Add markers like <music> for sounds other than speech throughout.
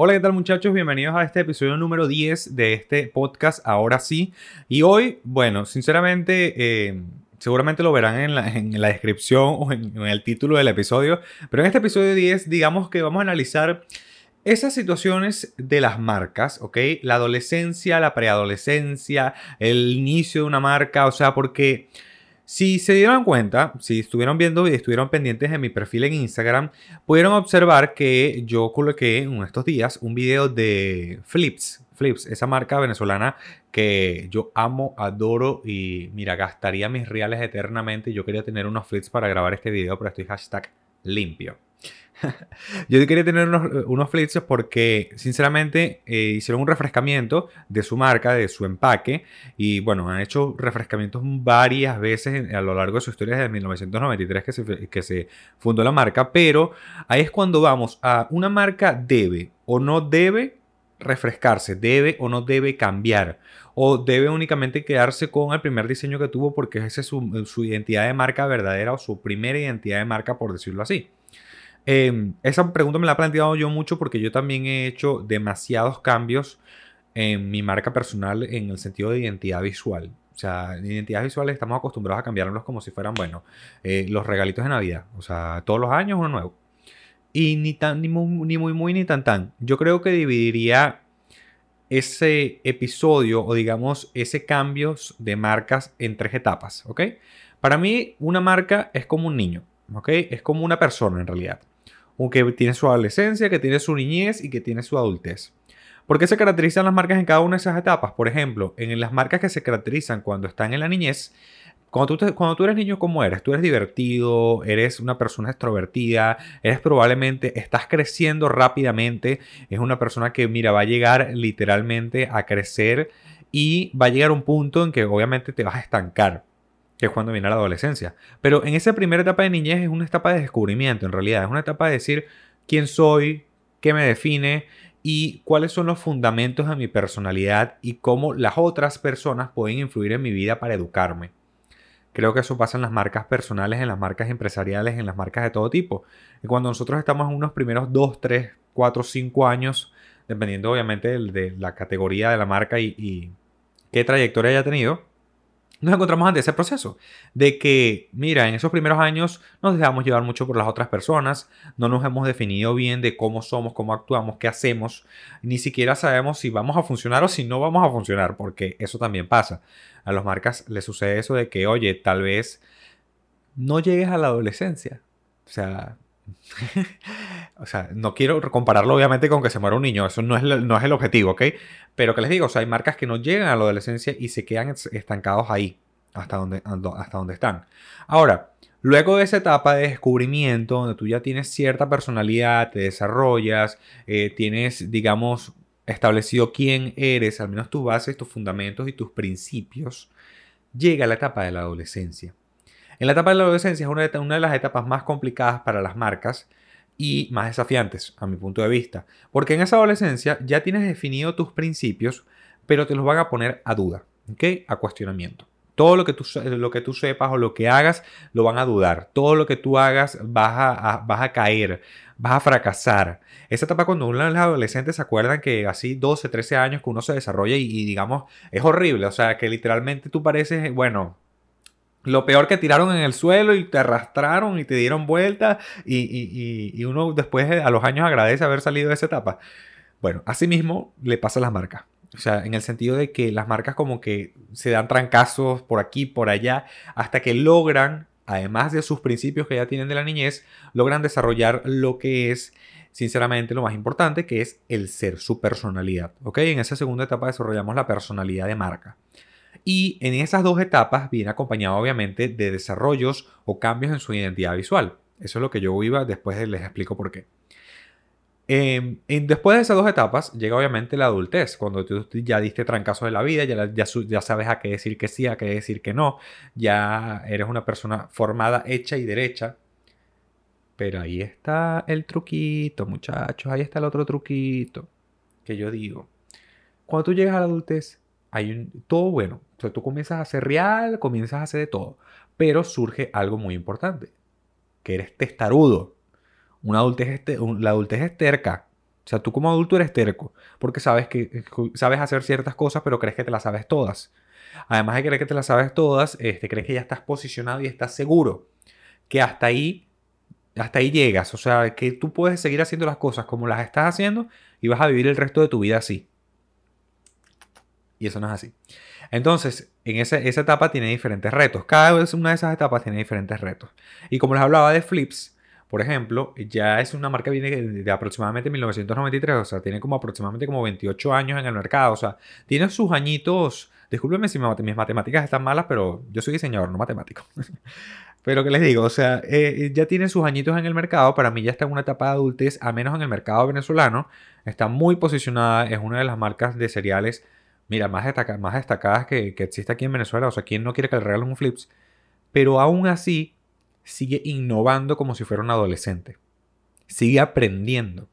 Hola, ¿qué tal muchachos? Bienvenidos a este episodio número 10 de este podcast, ahora sí. Y hoy, bueno, sinceramente, eh, seguramente lo verán en la, descripción o en, en, el título del episodio, pero en este episodio 10, digamos que vamos a analizar esas situaciones de las marcas, ¿ok? La adolescencia, la preadolescencia, el inicio de una marca, o sea, porque... Si se dieron cuenta, si estuvieron viendo y estuvieron pendientes de mi perfil en Instagram, pudieron observar que yo coloqué en estos días un video de Flips. Flips, esa marca venezolana que yo amo, adoro y mira, gastaría mis reales eternamente. Yo quería tener unos flips para grabar este video, pero estoy hashtag limpio. <laughs> Yo quería tener unos, unos flips porque, sinceramente, eh, hicieron un refrescamiento de su marca, de su empaque. Y bueno, han hecho refrescamientos varias veces a lo largo de su historia desde 1993 que se, que se fundó la marca. Pero ahí es cuando vamos a una marca debe o no debe refrescarse, debe o no debe cambiar, o debe únicamente quedarse con el primer diseño que tuvo porque esa es su, su, identidad de marca verdadera o su primera identidad de marca, por decirlo así. Eh, esa pregunta me la he planteado yo mucho porque yo también he hecho demasiados cambios en mi marca personal en el sentido de identidad visual. O sea, en identidades visuales estamos acostumbrados a cambiarlos como si fueran, bueno, eh, los regalitos de Navidad. O sea, todos los años uno nuevo. Y ni tan, ni muy, ni muy, muy, ni tan, tan. Yo creo que dividiría ese episodio o digamos ese cambio de marcas en tres etapas, ¿ok? Para mí una marca es como un niño, ¿ok? Es como una persona en realidad que tiene su adolescencia, que tiene su niñez y que tiene su adultez. ¿Por qué se caracterizan las marcas en cada una de esas etapas? Por ejemplo, en las marcas que se caracterizan cuando están en la niñez, cuando tú, eres niño, ¿cómo eres? Tú eres divertido, eres una persona extrovertida, eres probablemente, estás creciendo rápidamente, es una persona que, mira, va a llegar literalmente a crecer y va a llegar un punto en que obviamente te vas a estancar que es cuando viene la adolescencia. Pero en esa primera etapa de niñez es una etapa de descubrimiento, en realidad. Es una etapa de decir quién soy, qué me define y cuáles son los fundamentos de mi personalidad y cómo las otras personas pueden influir en mi vida para educarme. Creo que eso pasa en las marcas personales, en las marcas empresariales, en las marcas de todo tipo. Y cuando nosotros estamos en unos primeros 2, 3, 4, 5 años, dependiendo obviamente de, la categoría de la marca y, y qué trayectoria haya tenido, nos encontramos ante ese proceso de que, mira, en esos primeros años nos dejamos llevar mucho por las otras personas, no nos hemos definido bien de cómo somos, cómo actuamos, qué hacemos, ni siquiera sabemos si vamos a funcionar o si no vamos a funcionar, porque eso también pasa. A las marcas les sucede eso de que, oye, tal vez no llegues a la adolescencia. O sea, <laughs> o sea, no quiero compararlo obviamente con que se muera un niño, eso no es, no es el objetivo, ¿ok? Pero que les digo, o sea, hay marcas que no llegan a la adolescencia y se quedan estancados ahí, hasta donde, hasta están. Ahora, luego de esa etapa de descubrimiento, donde tú ya tienes cierta personalidad, te desarrollas, eh, tienes, digamos, establecido quién eres, al menos tus bases, tus fundamentos y tus principios, llega la etapa de la adolescencia. En la etapa de la adolescencia es una de, una de las etapas más complicadas para las marcas y más desafiantes, a mi punto de vista. Porque en esa adolescencia ya tienes definido tus principios, pero te los van a poner a duda, ¿ok? A cuestionamiento. Todo lo que, tú, lo que tú sepas o lo que hagas lo van a dudar. Todo lo que tú hagas vas a, vas a caer, vas a fracasar. Esa etapa cuando uno es adolescente se acuerdan que así 12, 13 años que uno se desarrolla y digamos es horrible. O sea, que literalmente tú pareces, bueno, lo peor que tiraron en el suelo y te arrastraron y te dieron vueltas y, uno después a los años agradece haber salido de esa etapa. Bueno, así mismo le pasa a las marcas. O sea, en el sentido de que las marcas como que se dan trancazos por aquí, por allá, hasta que logran, además de sus principios que ya tienen de la niñez, logran desarrollar lo que es, sinceramente, lo más importante, que es el ser, su personalidad. ¿Ok? En esa segunda etapa desarrollamos la personalidad de marca. Y en esas dos etapas viene acompañado obviamente de desarrollos o cambios en su identidad visual. Eso es lo que yo iba, después les explico por qué. Em, después de esas dos etapas llega obviamente la adultez, cuando tú ya diste trancazo de la vida, ya, ya, ya, sabes a qué decir que sí, a qué decir que no, ya eres una persona formada, hecha y derecha. Pero ahí está el truquito, muchachos, ahí está el otro truquito que yo digo. Cuando tú llegas a la adultez, hay un, todo bueno. O sea, tú comienzas a ser real, comienzas a hacer de todo. Pero surge algo muy importante, que eres testarudo. Una adultez, la adultez es terca. O sea, tú como adulto eres terco, porque sabes que sabes hacer ciertas cosas, pero crees que te las sabes todas. Además de creer que te las sabes todas, este, crees que ya estás posicionado y estás seguro que hasta ahí, hasta ahí llegas. O sea, que tú puedes seguir haciendo las cosas como las estás haciendo y vas a vivir el resto de tu vida así. Y eso no es así. Entonces, en esa, etapa tiene diferentes retos. Cada una de esas etapas tiene diferentes retos. Y como les hablaba de Flips, por ejemplo, ya es una marca que viene de aproximadamente 1993, o sea, tiene como aproximadamente como 28 años en el mercado, o sea, tiene sus añitos, discúlpenme si mis matemáticas están malas, pero yo soy diseñador, no matemático. <laughs> pero que les digo, o sea, eh, ya tiene sus añitos en el mercado, para mí ya está en una etapa de adultez, a menos en el mercado venezolano, está muy posicionada, es una de las marcas de cereales mira, más, destacadas que, que, existe aquí en Venezuela. O sea, ¿quién no quiere que le regalen un flips? Pero aún así, sigue innovando como si fuera un adolescente. Sigue aprendiendo.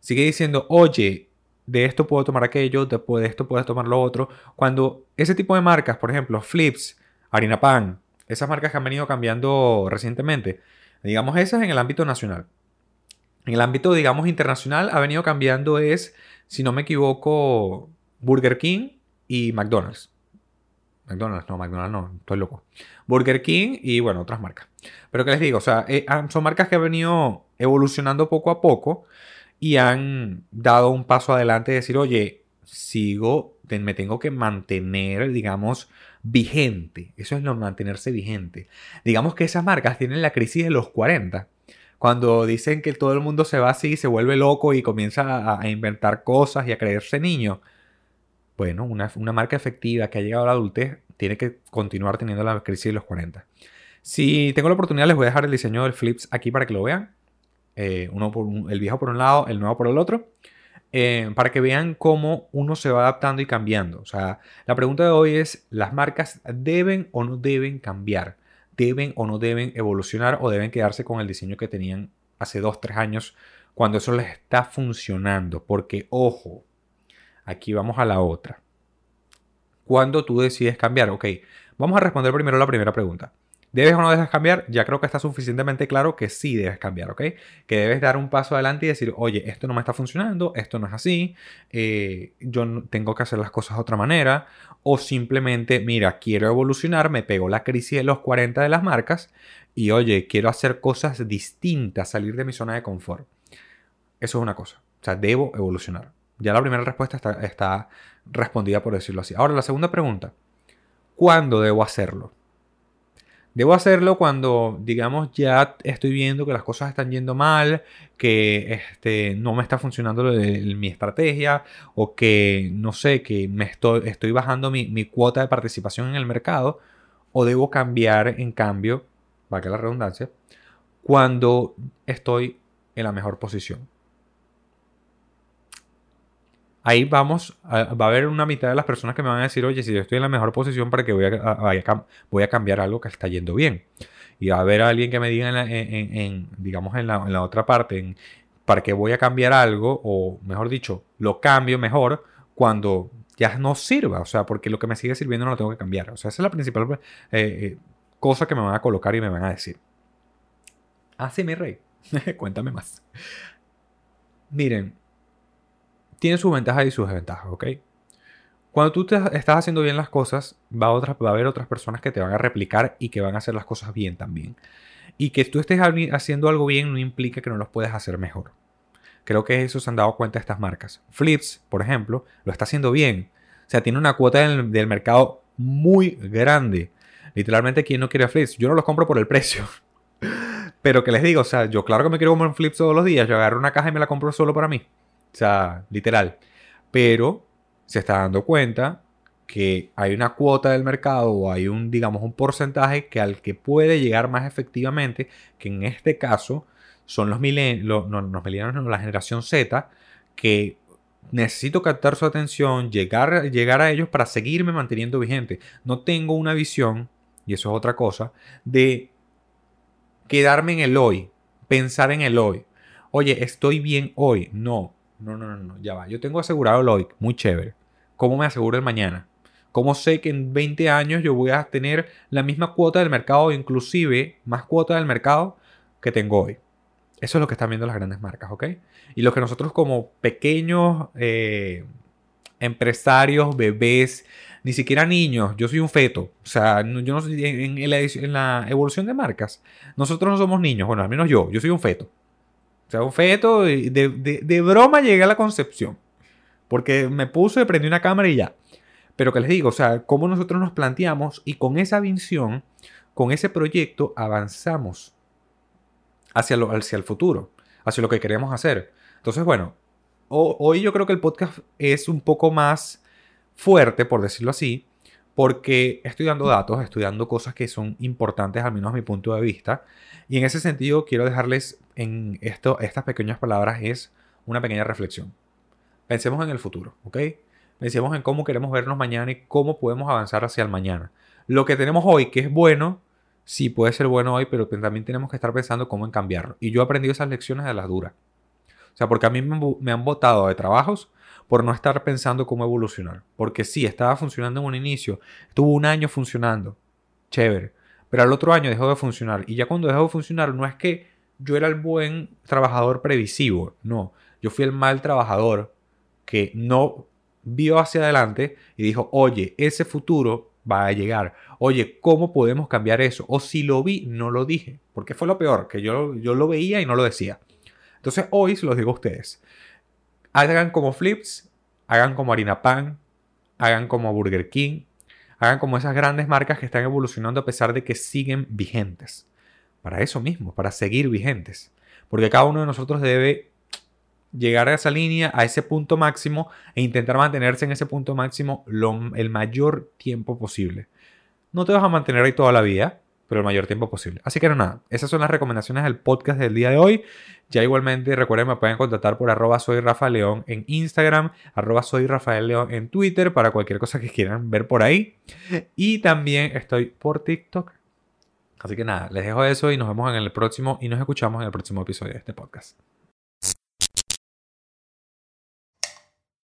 Sigue diciendo, oye, de esto puedo tomar aquello, de esto puedes tomar lo otro. Cuando ese tipo de marcas, por ejemplo, Flips, Harina Pan, esas marcas que han venido cambiando recientemente, digamos esas en el ámbito nacional. En el ámbito, digamos, internacional ha venido cambiando es, si no me equivoco, Burger King y McDonald's. McDonald's, no, McDonald's no, estoy loco. Burger King y bueno, otras marcas. Pero que les digo, o sea, eh, son marcas que han venido evolucionando poco a poco y han dado un paso adelante y decir, oye, sigo, me tengo que mantener, digamos, vigente. Eso es lo mantenerse vigente. Digamos que esas marcas tienen la crisis de los 40. Cuando dicen que todo el mundo se va así, se vuelve loco y comienza a inventar cosas y a creerse niño bueno, una, marca efectiva que ha llegado a la adultez tiene que continuar teniendo la crisis de los 40. Si tengo la oportunidad, les voy a dejar el diseño del Flips aquí para que lo vean. Eh, uno por el viejo por un lado, el nuevo por el otro. Eh, para que vean cómo uno se va adaptando y cambiando. O sea, la pregunta de hoy es, ¿las marcas deben o no deben cambiar? ¿Deben o no deben evolucionar o deben quedarse con el diseño que tenían hace 2, 3 años cuando eso les está funcionando? Porque, ojo, Aquí vamos a la otra. ¿Cuándo tú decides cambiar? Ok, vamos a responder primero la primera pregunta. ¿Debes o no debes cambiar? Ya creo que está suficientemente claro que sí debes cambiar, ¿ok? Que debes dar un paso adelante y decir, oye, esto no me está funcionando, esto no es así, eh, yo tengo que hacer las cosas de otra manera, o simplemente, mira, quiero evolucionar, me pego la crisis de los 40 de las marcas y, oye, quiero hacer cosas distintas, salir de mi zona de confort. Eso es una cosa, o sea, debo evolucionar. Ya la primera respuesta está, respondida por decirlo así. Ahora la segunda pregunta. ¿Cuándo debo hacerlo? Debo hacerlo cuando, digamos, ya estoy viendo que las cosas están yendo mal, que este, no me está funcionando mi estrategia o que, no sé, que me estoy, bajando mi, mi, cuota de participación en el mercado o debo cambiar, en cambio, para que la redundancia, cuando estoy en la mejor posición ahí vamos, a, va a haber una mitad de las personas que me van a decir, oye, si yo estoy en la mejor posición para que voy a, voy a cambiar algo que está yendo bien. Y va a haber alguien que me diga, en, digamos, en la, otra parte, para que voy a cambiar algo, o mejor dicho, lo cambio mejor cuando ya no sirva. O sea, porque lo que me sigue sirviendo no lo tengo que cambiar. O sea, esa es la principal eh, eh, cosa que me van a colocar y me van a decir. Ah, sí, mi rey. <laughs> Cuéntame más. Miren, tiene sus ventajas y sus desventajas, ¿ok? Cuando tú te estás haciendo bien las cosas, va a, va a haber otras personas que te van a replicar y que van a hacer las cosas bien también. Y que tú estés haciendo algo bien no implica que no los puedas hacer mejor. Creo que eso se han dado cuenta estas marcas. Flips, por ejemplo, lo está haciendo bien. O sea, tiene una cuota del, mercado muy grande. Literalmente, ¿quién no quiere Flips? Yo no los compro por el precio. <laughs> Pero que les digo, o sea, yo claro que me quiero comer Flips todos los días. Yo agarro una caja y me la compro solo para mí. O sea, literal. Pero se está dando cuenta que hay una cuota del mercado o hay un, digamos, un porcentaje que al que puede llegar más efectivamente, que en este caso son los milenios, los, los milenios, la generación Z, que necesito captar su atención, llegar, llegar a ellos para seguirme manteniendo vigente. No tengo una visión, y eso es otra cosa, de quedarme en el hoy, pensar en el hoy. Oye, estoy bien hoy. No, no, no, no, no, ya va. Yo tengo asegurado el hoy, muy chévere. ¿Cómo me aseguro el mañana? ¿Cómo sé que en 20 años yo voy a tener la misma cuota del mercado inclusive más cuota del mercado que tengo hoy? Eso es lo que están viendo las grandes marcas, ¿ok? Y lo que nosotros como pequeños eh, empresarios, bebés, ni siquiera niños, yo soy un feto. O sea, yo no soy, en, la, evolución de marcas, nosotros no somos niños, bueno, al menos yo, yo soy un feto. O sea, un feto, de, de, broma llegué a la concepción. Porque me puse, prendí una cámara y ya. Pero que les digo, o sea, cómo nosotros nos planteamos y con esa visión, con ese proyecto, avanzamos hacia, lo, hacia el futuro, hacia lo que queremos hacer. Entonces, bueno, hoy yo creo que el podcast es un poco más fuerte, por decirlo así, porque estoy dando datos, estoy dando cosas que son importantes, al menos a mi punto de vista. Y en ese sentido, quiero dejarles en esto, estas pequeñas palabras, es una pequeña reflexión. Pensemos en el futuro, ¿ok? Pensemos en cómo queremos vernos mañana y cómo podemos avanzar hacia el mañana. Lo que tenemos hoy, que es bueno, sí puede ser bueno hoy, pero también tenemos que estar pensando cómo en cambiarlo. Y yo he aprendido esas lecciones de las duras. O sea, porque a mí me, han votado de trabajos por no estar pensando cómo evolucionar. Porque sí, estaba funcionando en un inicio, estuvo un año funcionando, chévere, pero al otro año dejó de funcionar. Y ya cuando dejó de funcionar, no es que yo era el buen trabajador previsivo, no, yo fui el mal trabajador que no vio hacia adelante y dijo, oye, ese futuro va a llegar. Oye, ¿cómo podemos cambiar eso? O si lo vi, no lo dije. Porque fue lo peor, que yo, yo lo veía y no lo decía. Entonces hoy se los digo a ustedes. Hagan como Flips, hagan como Harina Pan, hagan como Burger King, hagan como esas grandes marcas que están evolucionando a pesar de que siguen vigentes. Para eso mismo, para seguir vigentes. Porque cada uno de nosotros debe llegar a esa línea, a ese punto máximo e intentar mantenerse en ese punto máximo el mayor tiempo posible. No te vas a mantener ahí toda la vida, pero el mayor tiempo posible. Así que no, nada, esas son las recomendaciones del podcast del día de hoy. Ya igualmente recuerden, me pueden contactar por arroba soy León en Instagram, arroba en Twitter para cualquier cosa que quieran ver por ahí. Y también estoy por TikTok. Así que nada, les dejo eso y nos vemos en el próximo y nos escuchamos en el próximo episodio de este podcast.